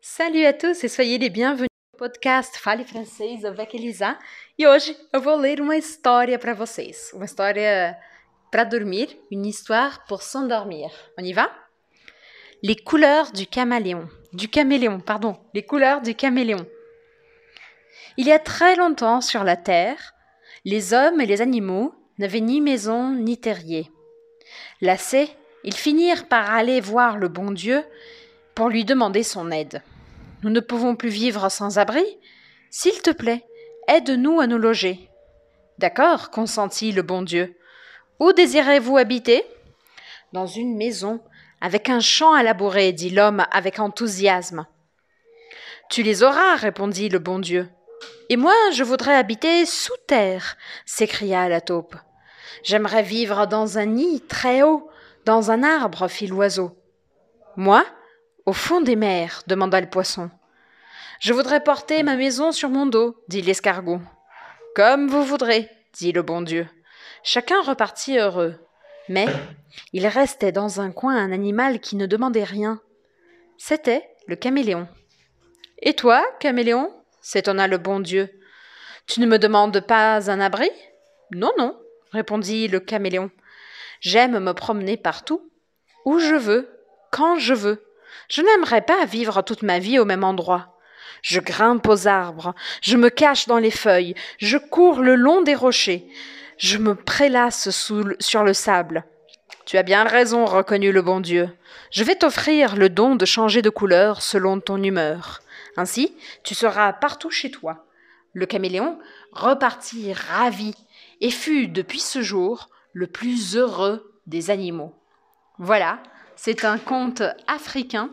Salut à tous et soyez les bienvenus no podcast Fale Francês avec Elisa. E hoje eu vou ler uma história para vocês. Uma história para dormir, une histoire pour s'endormir. On y va? Les couleurs du caméléon. Du caméléon, pardon. Les couleurs du caméléon. Il y a très longtemps sur la terre, les hommes et les animaux n'avaient ni maison ni terrier. Lassés, ils finirent par aller voir le bon Dieu pour lui demander son aide. Nous ne pouvons plus vivre sans abri. S'il te plaît, aide-nous à nous loger. D'accord, consentit le bon Dieu. Où désirez-vous habiter? Dans une maison, avec un champ à labourer, dit l'homme avec enthousiasme. Tu les auras, répondit le bon Dieu. Et moi, je voudrais habiter sous terre, s'écria la taupe. J'aimerais vivre dans un nid très haut, dans un arbre, fit l'oiseau. Moi, au fond des mers, demanda le poisson. Je voudrais porter ma maison sur mon dos, dit l'escargot. Comme vous voudrez, dit le bon Dieu. Chacun repartit heureux. Mais il restait dans un coin un animal qui ne demandait rien. C'était le caméléon. Et toi, caméléon? s'étonna le bon Dieu. Tu ne me demandes pas un abri? Non, non, répondit le caméléon. J'aime me promener partout, où je veux, quand je veux. Je n'aimerais pas vivre toute ma vie au même endroit. Je grimpe aux arbres, je me cache dans les feuilles, je cours le long des rochers, je me prélasse sur le sable. Tu as bien raison, reconnut le bon Dieu. Je vais t'offrir le don de changer de couleur selon ton humeur. Ainsi, tu seras partout chez toi. Le caméléon repartit ravi et fut depuis ce jour le plus heureux des animaux. Voilà, c'est un conte africain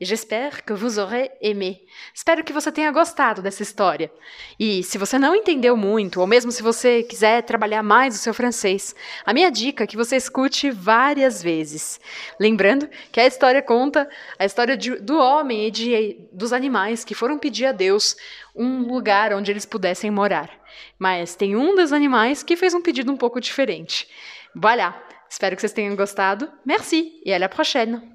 e j'espère que vous aurez aimé. Espero que você tenha gostado dessa história. E se você não entendeu muito, ou mesmo se você quiser trabalhar mais o seu francês, a minha dica é que você escute várias vezes. Lembrando que a história conta a história de, do homem e de, dos animais que foram pedir a Deus um lugar onde eles pudessem morar. Mas tem um dos animais que fez um pedido um pouco diferente. Voilà! Espero que vocês tenham gostado. Merci et à la prochaine!